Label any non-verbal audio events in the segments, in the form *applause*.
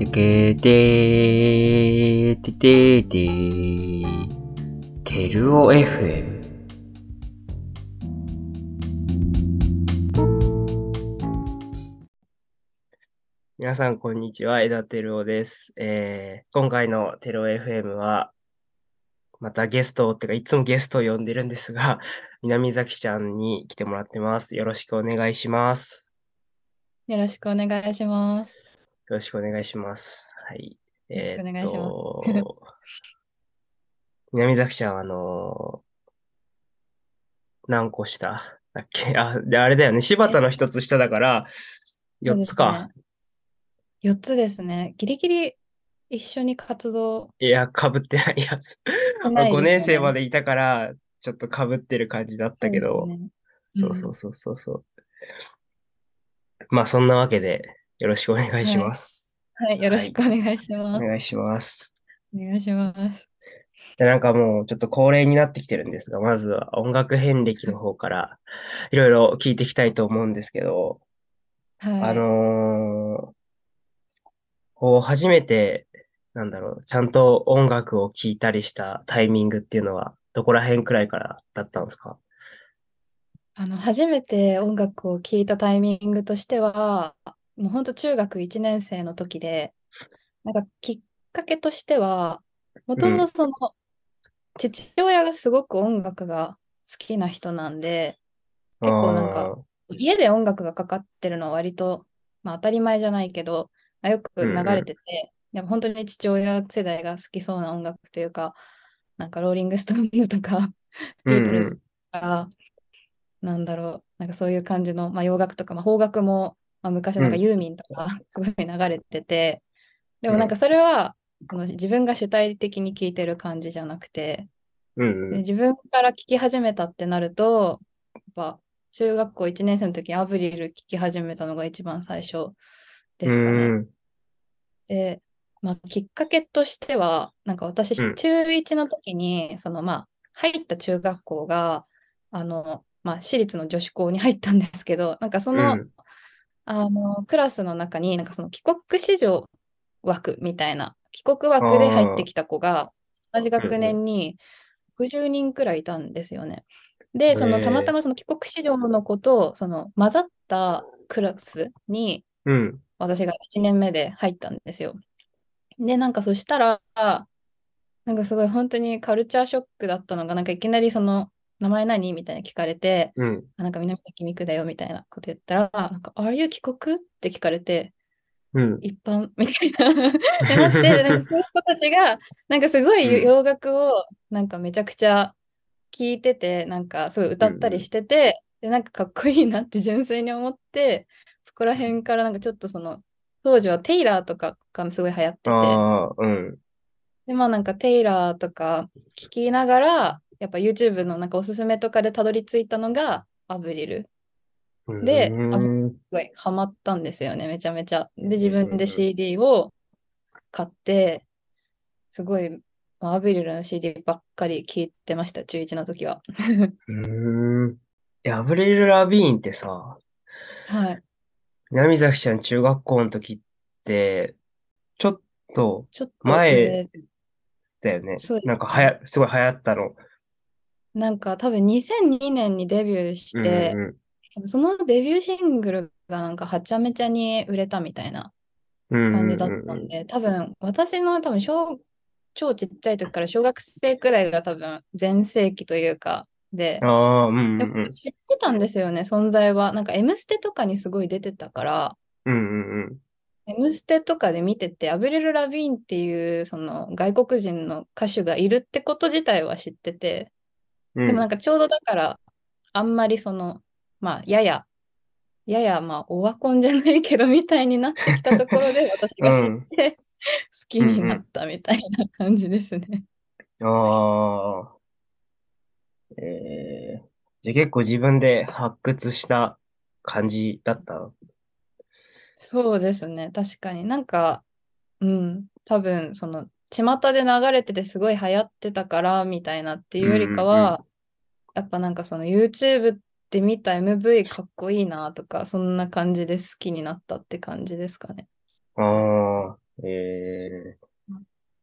てけてーてててーてるお FM 皆さん、こんにちは。枝てるおです。えー、今回のテルオ FM は、またゲストってか、いつもゲストを呼んでるんですが、南崎ちゃんに来てもらってます。よろしくお願いします。よろしくお願いします。よろしくお願いします。はい。よろしくお願いしますえーっと、*laughs* 南崎ちゃん、あの何個下だっけ？あ、で、あれだよね。柴田の一つ下だから、4つか。4つですね。ギリギリ一緒に活動いや、被ってないやつ。してない5年生まででいたから、ちょっと被ってる感じだったけど、そうそうそうそうそう。まあ、そんなわけで、よろしくお願いします。はい、よろしくお願いしおます。願いします。お願いします。で、なんかもうちょっと恒例になってきてるんですが、まずは音楽遍歴の方からいろいろ聞いていきたいと思うんですけど、はい。あのーこう初めて、なんだろう、ちゃんと音楽を聴いたりしたタイミングっていうのは、どこら辺くらいからだったんですか？あの、初めて音楽を聴いたタイミングとしては、もう本当中学1年生の時で、なんかきっかけとしては、もともとその、父親がすごく音楽が好きな人なんで、結構なんか、家で音楽がかかってるのは割と、まあ、当たり前じゃないけど、まあよく流れてて、でも本当に父親世代が好きそうな音楽というか、なんかローリング・ストーンズとか、*laughs* ビートルズとか、なんだろう、なんかそういう感じの、まあ、洋楽とか、まあ、邦楽も、まあ、昔なんかうんユーミンとか *laughs* すごい流れてて、でもなんかそれは、あの自分が主体的に聴いてる感じじゃなくて、うん自分から聴き始めたってなると、やっぱ中学校1年生の時にアブリル聴き始めたのが一番最初ですかね。うんで、まあ、きっかけとしては、なんか私、うん。中1の時に、そのまあ、入った中学校が、あの、まあ、私立の女子校に入ったんですけど、なんかその、うんあの、クラスの中に、なんかその帰国子女枠みたいな、帰国枠で入ってきた子が、同じ学年に60人くらいいたんですよね。で、そのたまたまその帰国子女の子と、その混ざったクラスに、うん。私が1年目で入ったんですよ。で、なんかそしたら、なんかすごい本当にカルチャーショックだったのが、なんかいきなりその、名前何？みたいに聞かれて、うん。あなんか南崎美久だよみたいなこと言ったら、なんか、Are you 帰国？って聞かれて、うん。一般？*laughs* みたいな。ってなって、*laughs* なんかそういう子たちが、なんかすごいうん。洋楽をなんかめちゃくちゃ聴いてて、なんかすごい歌ったりしてて、で、なんかかっこいいなって純粋に思って、そこら辺からなんかちょっとその、当時はテイラーとかがすごい流行ってて、ああ、うん。で、まあなんかテイラーとか聞きながら、やっぱ YouTube のなんかおすすめとかでたどり着いたのがアブリル。でうんすごいハマったんですよね、めちゃめちゃ。で、自分で CD を買って、すごい、まあアブリルの CD ばっかり聴いてました、中1の時は。うん。え、アブリル・ラビーンってさ、はい。南崎ちゃん中学校の時って、ちょっと前上だよね。そうですなんかはや、すごい流行ったの。なんか多分2002年にデビューして、うん多分そのデビューシングルがなんかはちゃめちゃに売れたみたいなうん。感じだったんで、多分私の多分小超ちっちゃい時から小学生くらいが多分全盛期というかであ、あ、うんでうんも知ってたんですよね、存在は。なんか「M ステ」とかにすごい出てたから、うん。うんうん「M ステ」とかで見てて、アブリル・ラビーンっていうその外国人の歌手がいるってこと自体は知ってて、うん。でもなんかちょうどだから、あんまりその、まあ、やや、やや、まあ、オワコンじゃないけど、みたいになってきたところで、*laughs* 私が知って、好きになったみたいな感じですね。ああ。えー、じゃあ結構自分で発掘した感じだった？そうですね、確かに。なんか、うん、多分、その、巷で流れててすごい流行ってたから、みたいなっていうよりかは、やっぱなんかその YouTube で見た MV かっこいいなとか、そんな感じで好きになったって感じですかね。ああ、え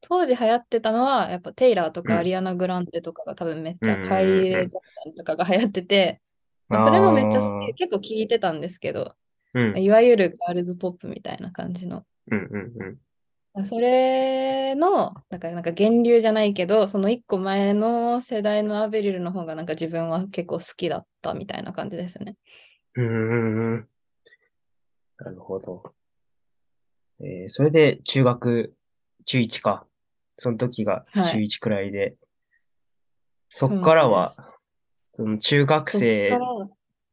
当時流行ってたのは、やっぱテイラーと。かアリアナ・グランデとかが多分めっうんちゃ、カイリー・ジャクソンとかが流行ってて、うん。まあ、それもめっちゃ好き、結構聞いてたんですけど、うん。いわゆるガールズポップみたいな感じの。うんうんうん。それの、なんか、なんか源流じゃないけど、その一個前の世代のアベリルの方がなんか自分は結構好きだったみたいな感じですね。うんうんうん。なるほど。えー、それで中学、中1か。その時が中はい。1くらいで、そっそうからは。その中学生ら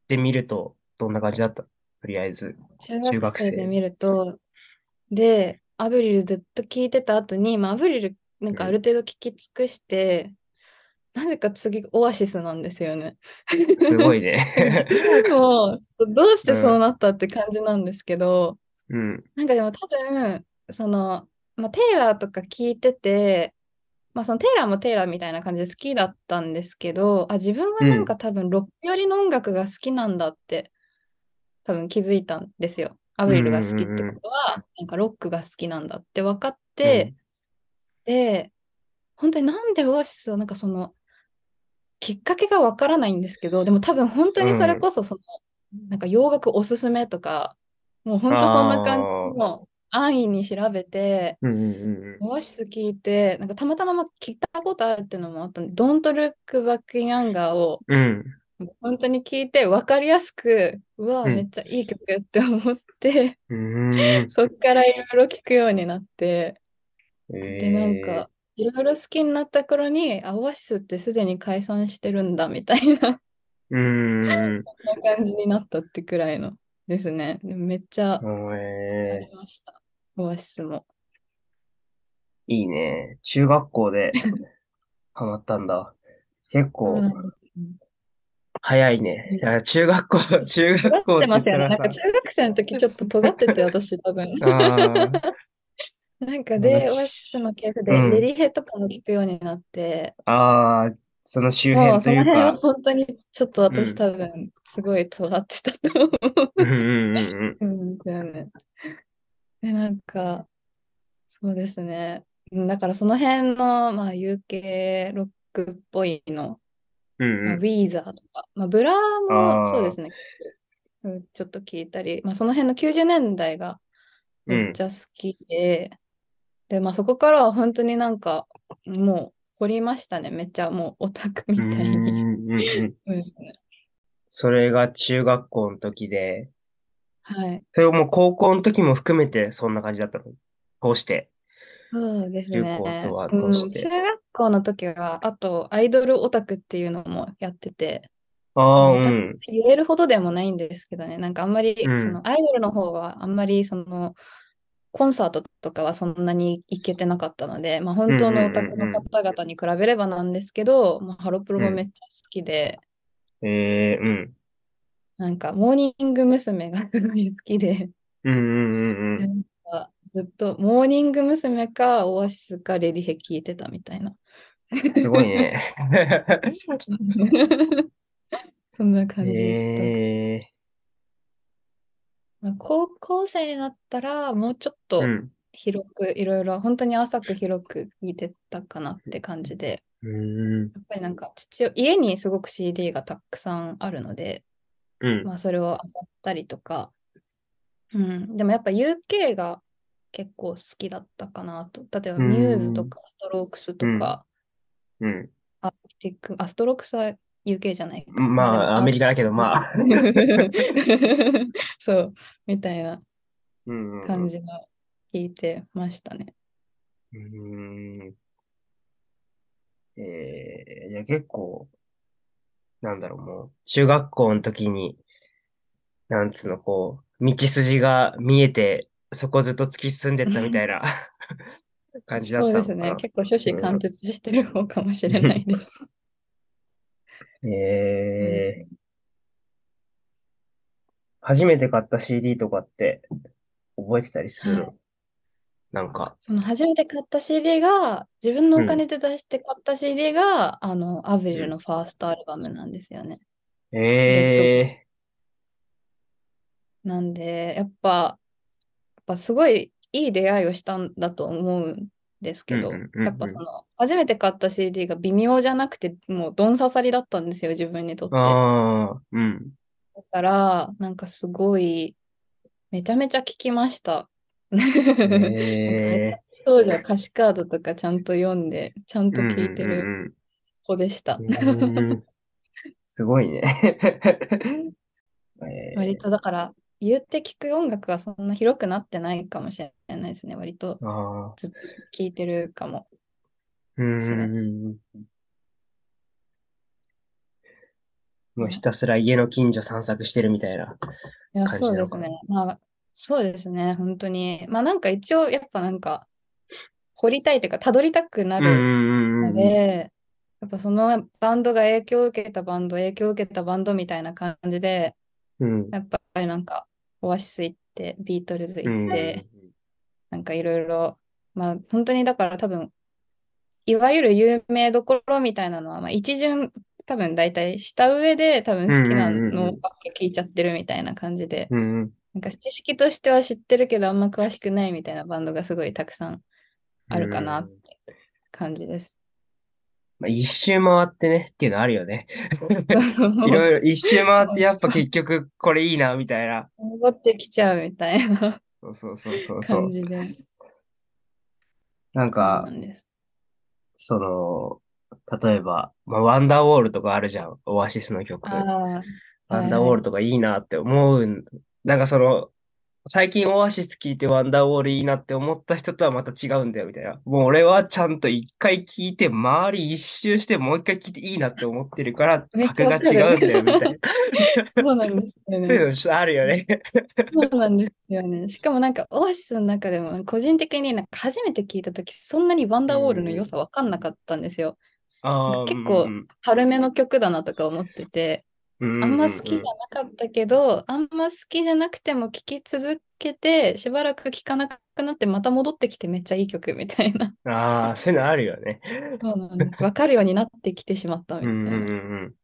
で見ると、どんな感じだった？とりあえず、中中学生。学生で見ると、で、アブリルずっと聞いてた後に、まあ、アブリルなんうん。かある程度聞き尽くして、なぜか次オアシスなんですよね。すごいね。*laughs* もう、どうしてうん。そうなったって感じなんですけど、うん。なんかでも多分、その、まあ、テイラーとか聞いてて、まあそのテイラーもテイラーみたいな感じで好きだったんですけど、あ、自分はなんうん。か多分ロック寄りの音楽が好きなんだって多分気づいたんですよ。アうんブリルが好きってうんことは、なんかロックが好きなんだって分かっうん。て、で、本当になんでオアシスをなんかその、きっかけがわからないんですけど、でも多分本当うにそれん。こそその、なんか洋楽おすすめとか、もう本当そんな感じ。の安易に調べて、うんうんうんオアシス聞いて、なんかたまたま聞いたことあるっていうのもあったんで、Don't Look Back in Anger をうん。もう本当に聞いて分かりやすく、うわ、うん。めっちゃいい曲って思って、うん。うん。*laughs* そっからいろいろ聞くようになって、で、なんえか、いろいろ好きになった頃に、あ、オアシスってすでに解散してるんだみたいな、ー。うん。そんな感じになったってくらいのですね。めっちゃあえりました。オアシスも。ー、いいね。中学校でハマったんだ。結構なん。早いね。いや、中学校、*laughs* 中学校って言。ったらさ、なんか中学生の時ちょっと尖ってて、*laughs* 私多分。あ *laughs* なんかあ、で、オアシスの私、曲うで。ディヘとかも聞くようになって、ああ、その周も辺とうその辺はいうか、本当にちょっとうん。私多分すごい尖ってたと思うんう。うんうんうんだよね。で、なんか、そうですね。うんだからその辺の、まあ、UK ロックっぽいの、まあ、うん。うんウィーザーとか、まあ、ブラーうん。もそうですね。うんちょっと聞いたり、まあ、その辺の90年代がうん。めっちゃ好きで、で、まあ、そこからは本当になんか、もう掘りましたね。めっちゃもうオタクうみたいに。それが中学校の時で、はい。それをもう高校の時も含めてそんな感じだったの？通して、そうです中高とね。はうん、中通して。学校の時は、あと、アイドルオタクっていうのもやってて、あ、うん。言えるほどでもないんですけどね、なんかあんまうり、そ。のアイドルの方はあんまりそのコンサートとかはそんなに行けてなかったので、まあ、本当のオタクの方々に比べればなんですけど、まあ、ハロプロ。もめっちゃ好きで、ええうん。なんかモーニング娘。がすごい好きで、ずっとモーニング娘。かオアシスかレディヘ聞いてたみたいな。うん。すごいね。*laughs* そんな感じ。ええまあ、高校生になったらもうちょっうとん。広くいろいろ本当に浅く広く聞いてたかなって感じでうん。やっぱりなんか父家にすごく CD がたくさんあるので、うん。まあ、それを漁ったりとか、うん、でもやっぱ UK が結構好きだったかなと例えばうミューズとん。かストロークスとうん。かうん。アーティックあストロークスは UK じゃないかまあアメリカだけど、まあ。*laughs* そうみたいな。感じの聞いてましたね。うーん。えー、じ結構、なんだろう、もう、中学校の時に、なんつうの、こう、道筋が見えて、そこずっと突き進んでったみたいな *laughs* 感じだっそうですね。結構初子貫うん。徹してる方かもしれないです。そうですえー、ね。初めて買った CD とかって覚えてたりする？はい。のなんか、その初めて買った CD が、自分のおうん、金で出して買った CD が、あの、アブリルうん。のファーストアルバムなんですよね。レッドえなんで、やっぱ、ぱすごいいい出会いをしたんだと思うんですけど、やっぱその、初めて買った CD が微妙じゃなくて、もうどん刺さりだったんですよ、自分にとって。うん。だから、なんかすごい、めちゃめちゃ聞きました。へえなんか当時は歌詞カードとかちゃんと読んで、ちゃんとうん聞いてるうん子でした。すごいね。*laughs* えー割とだから、言って聞く音楽はそんな広くなってないかもしれないですね。割とずっと聞いてるかも。うん。もうひたすら家の近所散策してるみたいな。感じそうですね。まあ、そうですね。本当に。まあなんか一応、やっぱなんか、掘りたいというか、たどりたくなる。ので、やっぱそのバンドが影響を受けたバンド、影響を受けたバンドみたいな感じで、うん。やっぱりなんか、オアシス行って、ビートルズうん行って、なんかいろいろ、まあ本当にだから多分、いわゆる有名どころみたいなのは、まあ一巡多分大体した上で多分好きなうんうんうんうんのばっか聞いちゃってるみたいな感じで、うんうん。なんか知識としては知ってるけどあんま詳しくないみたいなバンドがすごいたくさんあるかなって感じです。まあ、一周回ってねっていうのあるよね。いいろいろ一周回ってやっぱ結局これいいなみたいな。戻ってきちゃうみたいなそうそうそうそうそう。感じで。なんか。その、例えば、まあ、ワンダーウォールとかあるじゃん。オアシスの曲。ワンダーウォールとかいいなって思うん。なんかその、最近オアシス聞いてワンダーウォールいいなって思った人とはまた違うんだよみたいな。もう俺はちゃんと一回聞いて、周り一周してもう一回聞いていいなって思ってるから、格が違うんだよみたいな。そうなんですよそういうね。のちょっとあるよね。そうなんですよね。しかもなんかオアシスの中でも個人的になんか初めて聞いたときそんなにワンダーウォールの良さわかんなかったんですよ。結構うん軽めの曲だなとか思ってて、うん、あんま好きじゃなかったけど、あんま好きじゃなくても聴き続けて、しばらく聴かなくなって、また戻ってきてめっちゃいい曲みたいな。ああ、そういうのあるよね。そうなんです。わかるようになってきてしまったみたいうんうんうな。ん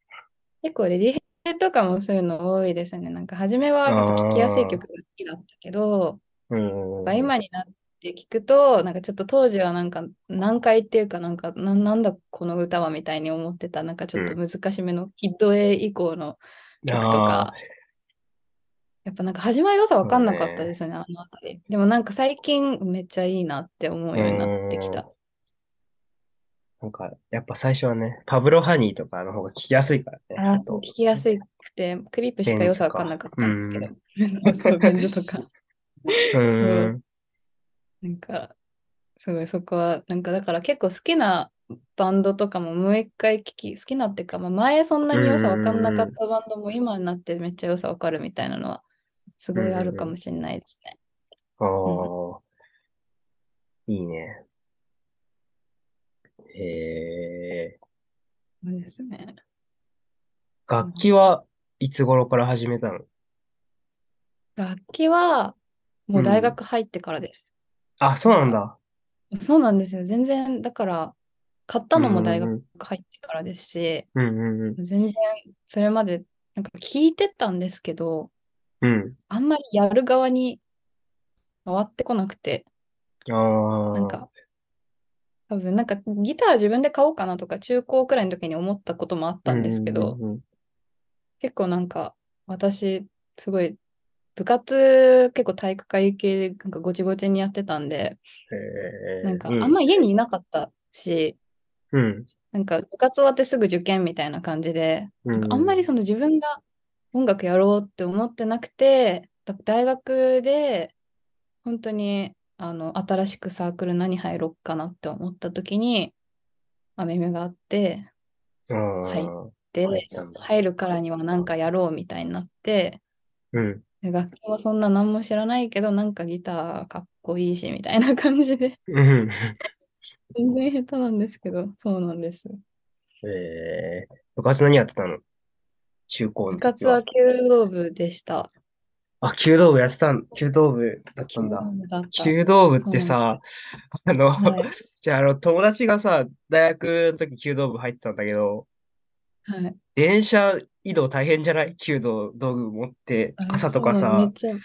結構レディヘとかもそういうの多いですね。なんか初めはやっぱ聴きやすい曲が好きだったけど、今になって聞くと、なんかちょっと当時はなんか難解っていうかなんかななんだこの歌はみたいに思ってたなんかちょっと難しめのヒット A 以降の曲とか、やっぱなんかあんまり良さ分かんなかったですね、あのあたり。でもなんか最近めっちゃいいなって思うようになってきた。なんか、やっぱ最初はね、パブロハニーとかの方が聞きやすいからね。あと聞きやすくて、クリープしか良さ分かんなかったんですけどベ。*laughs* そう、ベンズとか。うん。*laughs* なんか、すごいそこは、なんかだから結構好きなバンドとかももう一回聞き、好きなっていうか、まあ、前そんなに良さ分かんなかったバンドも今になってめっちゃ良さ分かるみたいなのは、すごいあるかもしれないですね。ああ、いいね。へえ。そうですね。楽器はいつ頃から始めたの？楽器は、もう大学入ってからです。あ、そうなんだ。そうなんですよ。全然、だから、買ったのも大うん学入ってからですし、うんうん全然、それまで、なんか聞いてたんですけど、うん。うん。あんまりやる側に回ってこなくて、ああ。なんか、多分なんかギター自分で買おうかなとか中高くらいの時に思ったこともあったんですけど、うんうんうん結構なんか私すごい部活結構体育会系でなんかごちごちにやってたんで、へえなんかあうん。んま家にいなかったし、うん。なんか部活終わってすぐ受験みたいな感じで、うん。なんかあんまりその自分が音楽やろうって思ってなくて、だ大学で本当にあの新しくサークル何入ろうかなって思った時に、アメメがあって、入ったんだ。入るからには何かやろうみたいになって、うん。で楽器もそんな何も知らないけど、なんかギターかっこいいしみたいな感じで、うん。全然下手なんですけど、そうなんです。ええ部活何やってたの？中高の部時活は弓道部でした。あ、弓道部やってたん、弓道部だったんだ。弓道部だった。弓道部ってさ、あの、はい。じゃあ、あの、友達がさ、大学の時弓道部入ってたんだけど、はい。電車移動大変じゃない？弓道道具持って、あ朝とかさめっ、ちゃ、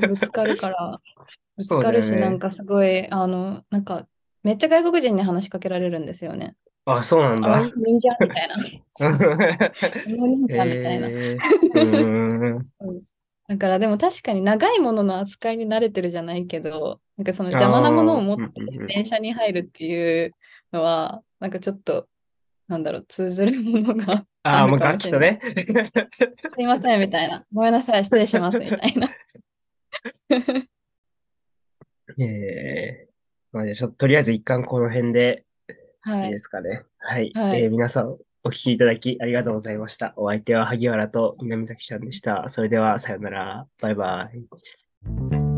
ぶつかるから、*laughs* ぶつかるし、なんね。かすごい、あの、なんか、めっちゃ外国人に話しかけられるんですよね。あ、そうなんだ。人間みたいな。こ *laughs* の人間みたいな。*laughs* だからでも確かに長いものの扱いに慣れてるじゃないけど、なんかそのあ邪魔なものをあ、持っ。て電車に入るっていうのは、なんかちょっと、なんだろう、通ずるものがああ、もう楽器と。ね。*laughs* すいません、みたいな。ごめんなさい、失礼します、みたいな。*laughs* ええまあ、じゃととりあえず一貫この辺でいいではい。すかね。はい。はい。えー皆さんお聞きいただきありがとうございました。お相手は萩原と南崎ちゃんでした。それではさよなら。バイバイ。